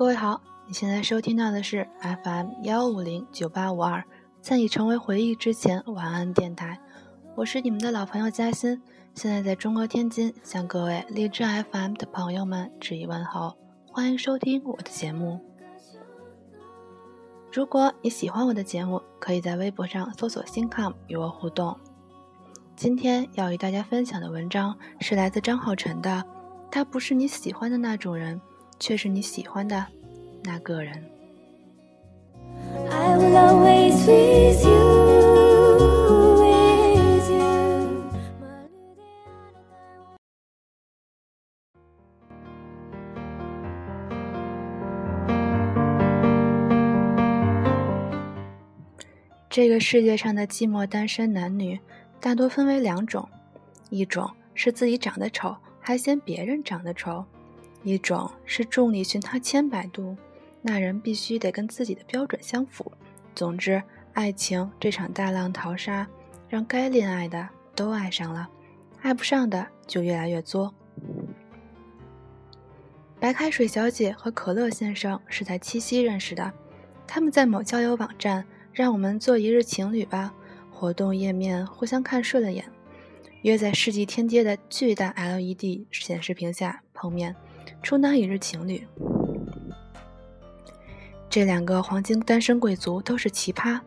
各位好，你现在收听到的是 FM 幺五零九八五二，在你成为回忆之前，晚安电台。我是你们的老朋友嘉欣，现在在中国天津，向各位荔枝 FM 的朋友们致以问候，欢迎收听我的节目。如果你喜欢我的节目，可以在微博上搜索“新 com” 与我互动。今天要与大家分享的文章是来自张浩辰的，他不是你喜欢的那种人。却是你喜欢的那个人。这个世界上的寂寞单身男女，大多分为两种：一种是自己长得丑，还嫌别人长得丑。一种是众里寻他千百度，那人必须得跟自己的标准相符。总之，爱情这场大浪淘沙，让该恋爱的都爱上了，爱不上的就越来越作。白开水小姐和可乐先生是在七夕认识的，他们在某交友网站“让我们做一日情侣吧”活动页面互相看顺了眼，约在世纪天街的巨大 LED 显示屏下碰面。充当一日情侣，这两个黄金单身贵族都是奇葩。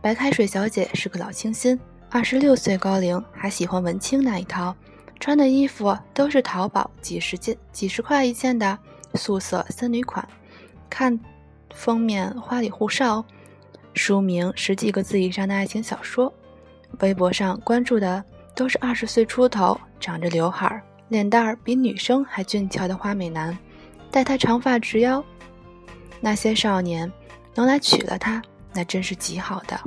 白开水小姐是个老清新，二十六岁高龄，还喜欢文青那一套，穿的衣服都是淘宝几十件、几十块一件的素色森女款。看封面花里胡哨，书名十几个字以上的爱情小说。微博上关注的都是二十岁出头，长着刘海儿。脸蛋儿比女生还俊俏的花美男，待他长发直腰，那些少年能来娶了她，那真是极好的。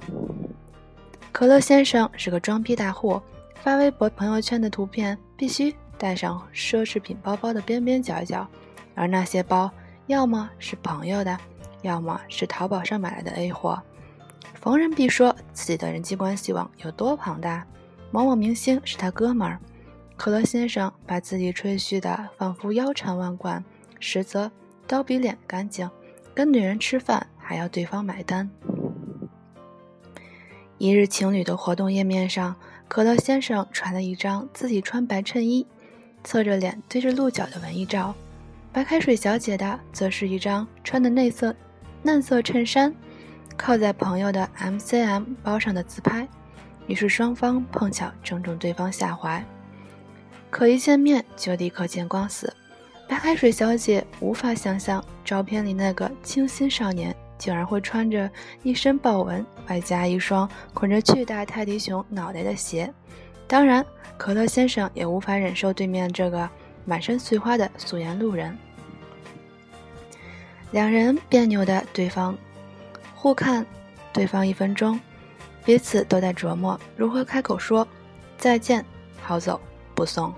可乐先生是个装逼大户，发微博朋友圈的图片必须带上奢侈品包包的边边角角，而那些包要么是朋友的，要么是淘宝上买来的 A 货。逢人必说自己的人际关系网有多庞大，某某明星是他哥们儿。可乐先生把自己吹嘘的仿佛腰缠万贯，实则刀比脸干净。跟女人吃饭还要对方买单。一日情侣的活动页面上，可乐先生传了一张自己穿白衬衣、侧着脸对着鹿角的文艺照；白开水小姐的则是一张穿的内色嫩色衬衫，靠在朋友的 MCM 包上的自拍。于是双方碰巧正中对方下怀。可一见面就立刻见光死，白开水小姐无法想象照片里那个清新少年竟然会穿着一身豹纹，外加一双捆着巨大泰迪熊脑袋的鞋。当然，可乐先生也无法忍受对面这个满身碎花的素颜路人。两人别扭的对方互看对方一分钟，彼此都在琢磨如何开口说再见，好走。不送。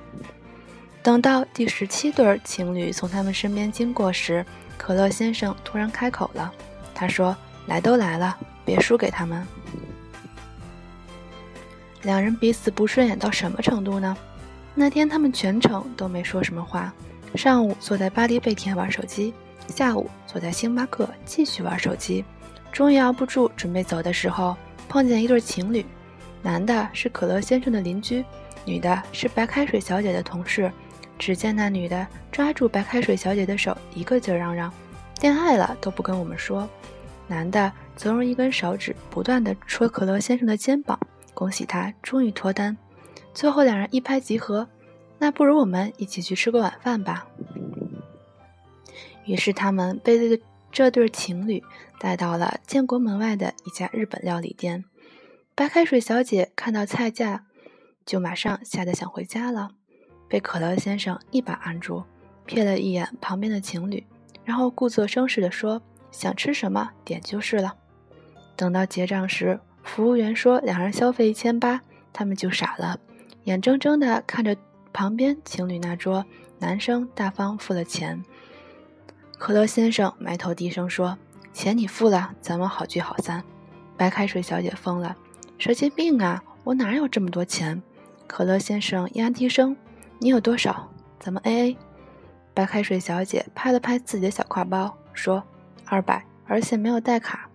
等到第十七对情侣从他们身边经过时，可乐先生突然开口了。他说：“来都来了，别输给他们。”两人彼此不顺眼到什么程度呢？那天他们全程都没说什么话。上午坐在巴黎贝甜玩手机，下午坐在星巴克继续玩手机。终于熬不住，准备走的时候，碰见一对情侣，男的是可乐先生的邻居。女的是白开水小姐的同事，只见那女的抓住白开水小姐的手，一个劲儿嚷嚷：“恋爱了都不跟我们说。”男的则用一根手指不断地戳可乐先生的肩膀，恭喜他终于脱单。最后两人一拍即合：“那不如我们一起去吃个晚饭吧。”于是他们被这对情侣带到了建国门外的一家日本料理店。白开水小姐看到菜价。就马上吓得想回家了，被可乐先生一把按住，瞥了一眼旁边的情侣，然后故作绅士地说：“想吃什么点就是了。”等到结账时，服务员说两人消费一千八，他们就傻了，眼睁睁地看着旁边情侣那桌男生大方付了钱。可乐先生埋头低声说：“钱你付了，咱们好聚好散。”白开水小姐疯了：“神经病啊！我哪有这么多钱？”可乐先生压低声：“你有多少？咱们 A A。”白开水小姐拍了拍自己的小挎包，说：“二百，而且没有带卡。”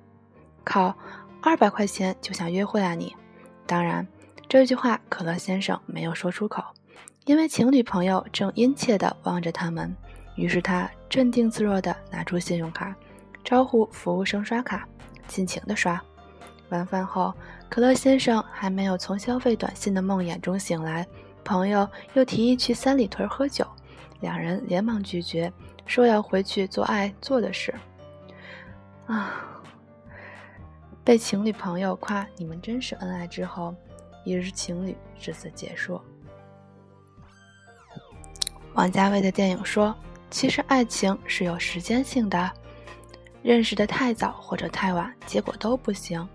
靠，二百块钱就想约会啊你？当然，这句话可乐先生没有说出口，因为情侣朋友正殷切地望着他们。于是他镇定自若地拿出信用卡，招呼服务生刷卡，尽情地刷。晚饭后，可乐先生还没有从消费短信的梦魇中醒来，朋友又提议去三里屯喝酒。两人连忙拒绝，说要回去做爱做的事。啊！被情侣朋友夸你们真是恩爱之后，一日情侣至此结束。王家卫的电影说：“其实爱情是有时间性的，认识的太早或者太晚，结果都不行。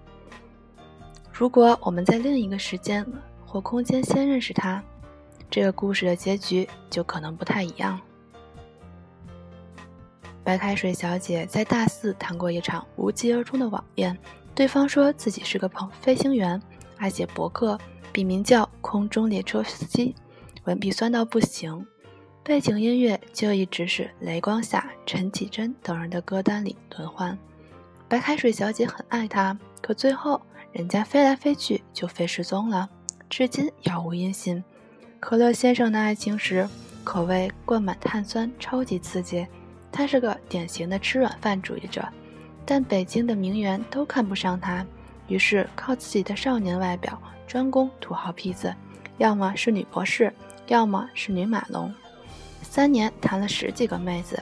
如果我们在另一个时间或空间先认识他。”这个故事的结局就可能不太一样。白开水小姐在大四谈过一场无疾而终的网恋，对方说自己是个朋飞行员，爱写博客，笔名叫“空中列车司机”，文笔酸到不行，背景音乐就一直是雷光下、陈绮贞等人的歌单里轮换。白开水小姐很爱他，可最后人家飞来飞去就飞失踪了，至今杳无音信。可乐先生的爱情史可谓灌满碳酸，超级刺激。他是个典型的吃软饭主义者，但北京的名媛都看不上他，于是靠自己的少年外表专攻土豪坯子，要么是女博士，要么是女马龙。三年谈了十几个妹子，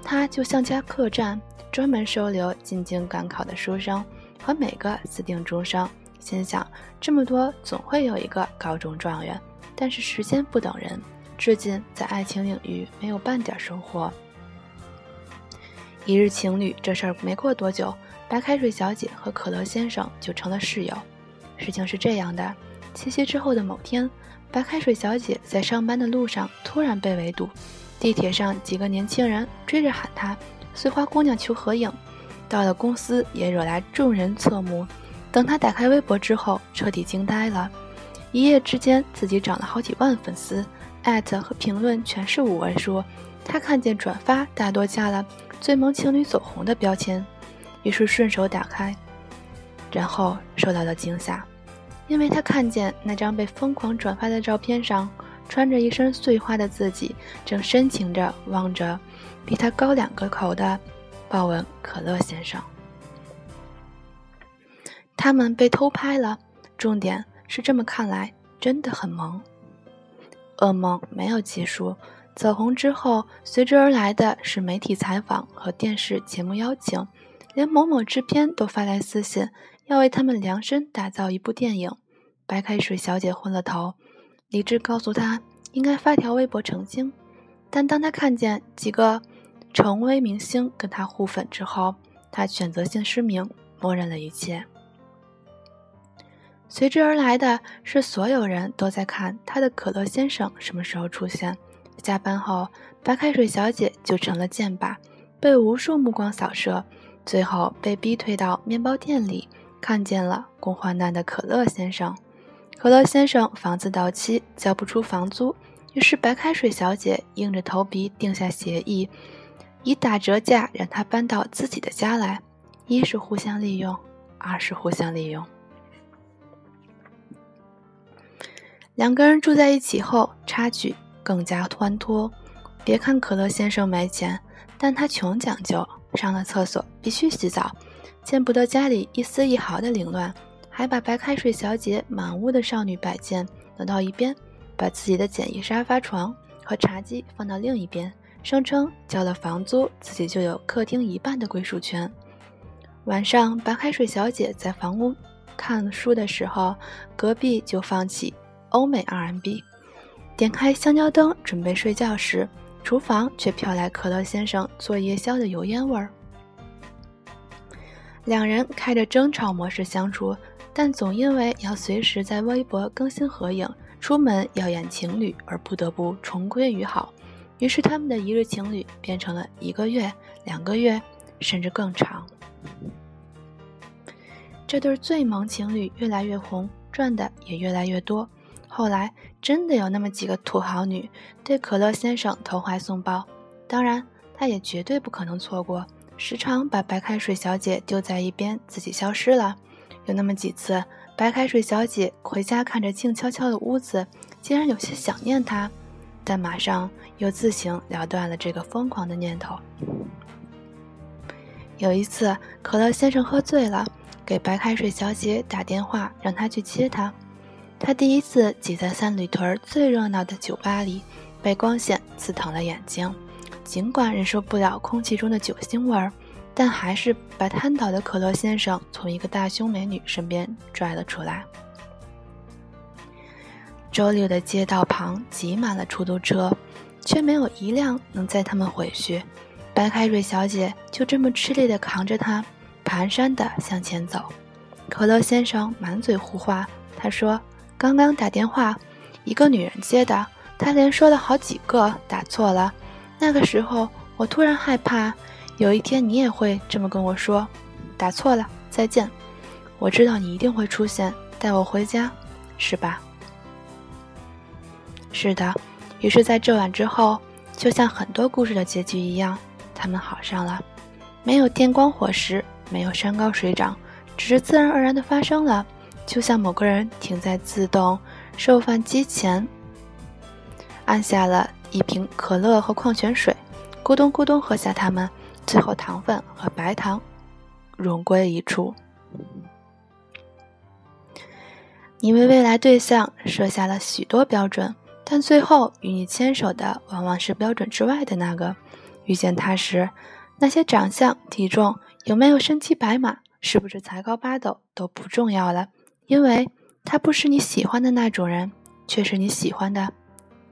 他就像家客栈，专门收留进京赶考的书生和每个私定终生。心想这么多，总会有一个高中状元。但是时间不等人，至今在爱情领域没有半点收获。一日情侣这事儿没过多久，白开水小姐和可乐先生就成了室友。事情是这样的：七夕之后的某天，白开水小姐在上班的路上突然被围堵，地铁上几个年轻人追着喊她“碎花姑娘”求合影。到了公司也惹来众人侧目。等他打开微博之后，彻底惊呆了。一夜之间，自己涨了好几万粉丝，艾特和评论全是五位数。他看见转发大多加了“最萌情侣走红”的标签，于是顺手打开，然后受到了惊吓，因为他看见那张被疯狂转发的照片上，穿着一身碎花的自己，正深情着望着比他高两个口的豹纹可乐先生。他们被偷拍了，重点。是这么看来，真的很萌。噩梦没有结束，走红之后，随之而来的是媒体采访和电视节目邀请，连某某制片都发来私信，要为他们量身打造一部电影。白开水小姐昏了头，理智告诉她应该发条微博澄清，但当她看见几个成为明星跟他互粉之后，他选择性失明，默认了一切。随之而来的是，所有人都在看他的可乐先生什么时候出现。下班后，白开水小姐就成了箭靶，被无数目光扫射，最后被逼退到面包店里，看见了共患难的可乐先生。可乐先生房子到期，交不出房租，于是白开水小姐硬着头皮定下协议，以打折价让他搬到自己的家来。一是互相利用，二是互相利用。两个人住在一起后，差距更加欢脱。别看可乐先生没钱，但他穷讲究，上了厕所必须洗澡，见不得家里一丝一毫的凌乱，还把白开水小姐满屋的少女摆件挪到一边，把自己的简易沙发床和茶几放到另一边，声称交了房租，自己就有客厅一半的归属权。晚上，白开水小姐在房屋看书的时候，隔壁就放起。欧美 R&B，点开香蕉灯准备睡觉时，厨房却飘来可乐先生做夜宵的油烟味儿。两人开着争吵模式相处，但总因为要随时在微博更新合影、出门要演情侣而不得不重归于好。于是他们的一日情侣变成了一个月、两个月，甚至更长。这对最萌情侣越来越红，赚的也越来越多。后来真的有那么几个土豪女对可乐先生投怀送抱，当然，他也绝对不可能错过，时常把白开水小姐丢在一边，自己消失了。有那么几次，白开水小姐回家看着静悄悄的屋子，竟然有些想念他，但马上又自行了断了这个疯狂的念头。有一次，可乐先生喝醉了，给白开水小姐打电话，让她去接他。他第一次挤在三里屯最热闹的酒吧里，被光线刺疼了眼睛。尽管忍受不了空气中的酒腥味儿，但还是把瘫倒的可乐先生从一个大胸美女身边拽了出来。周六的街道旁挤满了出租车，却没有一辆能载他们回去。白凯瑞小姐就这么吃力地扛着他，蹒跚地向前走。可乐先生满嘴胡话，他说。刚刚打电话，一个女人接的，她连说了好几个，打错了。那个时候我突然害怕，有一天你也会这么跟我说，打错了，再见。我知道你一定会出现，带我回家，是吧？是的。于是，在这晚之后，就像很多故事的结局一样，他们好上了。没有电光火石，没有山高水涨，只是自然而然的发生了。就像某个人停在自动售饭机前，按下了一瓶可乐和矿泉水，咕咚咕咚喝下它们，最后糖分和白糖融归一处。你为未来对象设下了许多标准，但最后与你牵手的往往是标准之外的那个。遇见他时，那些长相、体重、有没有身骑白马、是不是才高八斗都不重要了。因为他不是你喜欢的那种人，却是你喜欢的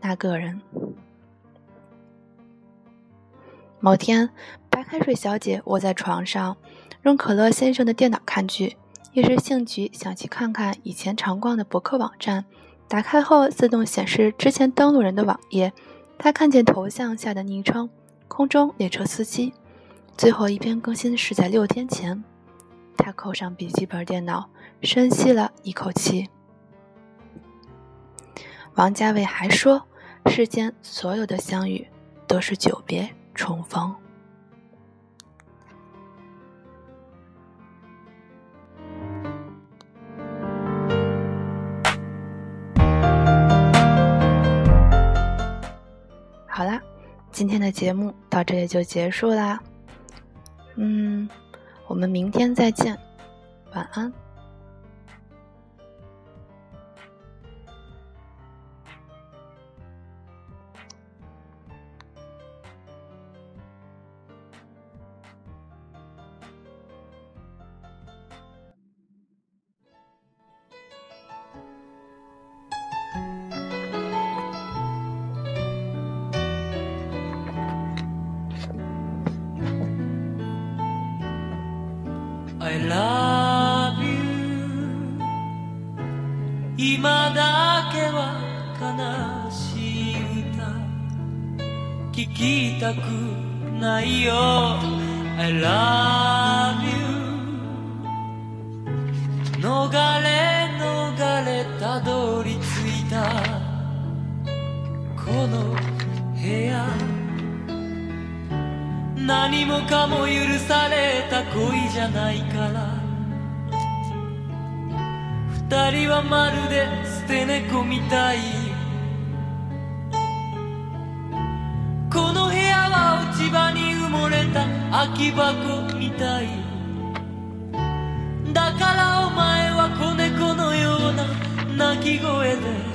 那个人。某天，白开水小姐窝在床上，用可乐先生的电脑看剧，一时兴起想去看看以前常逛的博客网站。打开后，自动显示之前登录人的网页。他看见头像下的昵称“空中列车司机”，最后一篇更新是在六天前。他扣上笔记本电脑。深吸了一口气，王家卫还说：“世间所有的相遇，都是久别重逢。”今天的节目到这里就结束啦。嗯，我们明天再见，晚安。聞きたくないよ。I love you 逃れ逃れたどり着いた。この部屋。何もかも許された恋じゃないから。二人はまるで捨て猫みたい。葉に埋もれた空き箱みたいだからお前は子猫のような鳴き声で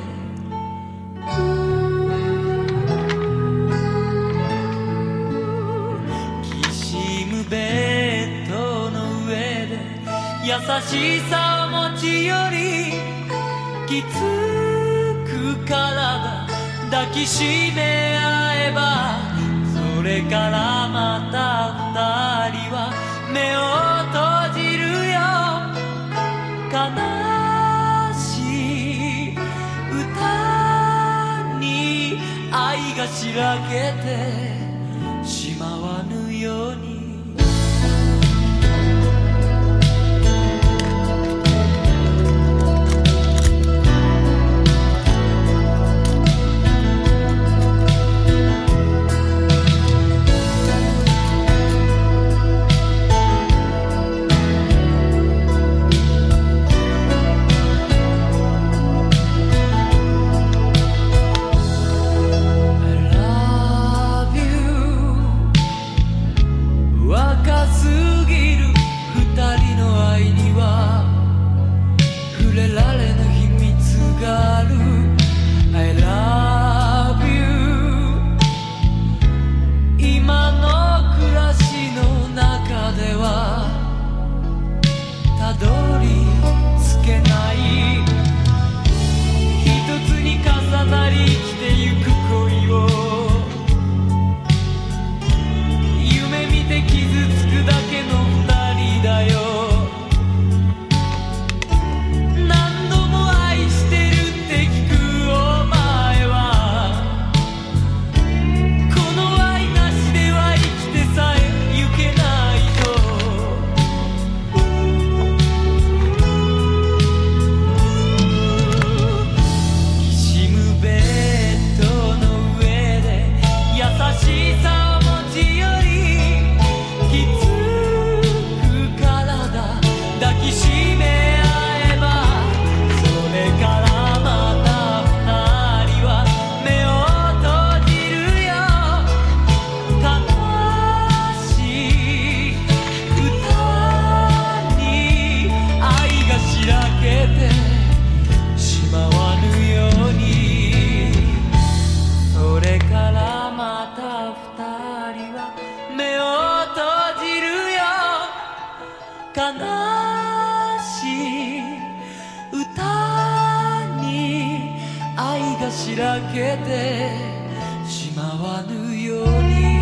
優しさを持ち寄りきつく体抱きしめ合えばれからまた二人は目を閉じるよ。悲しい歌に愛がしらけてしまわぬ。たに愛がしらけてしまわぬように。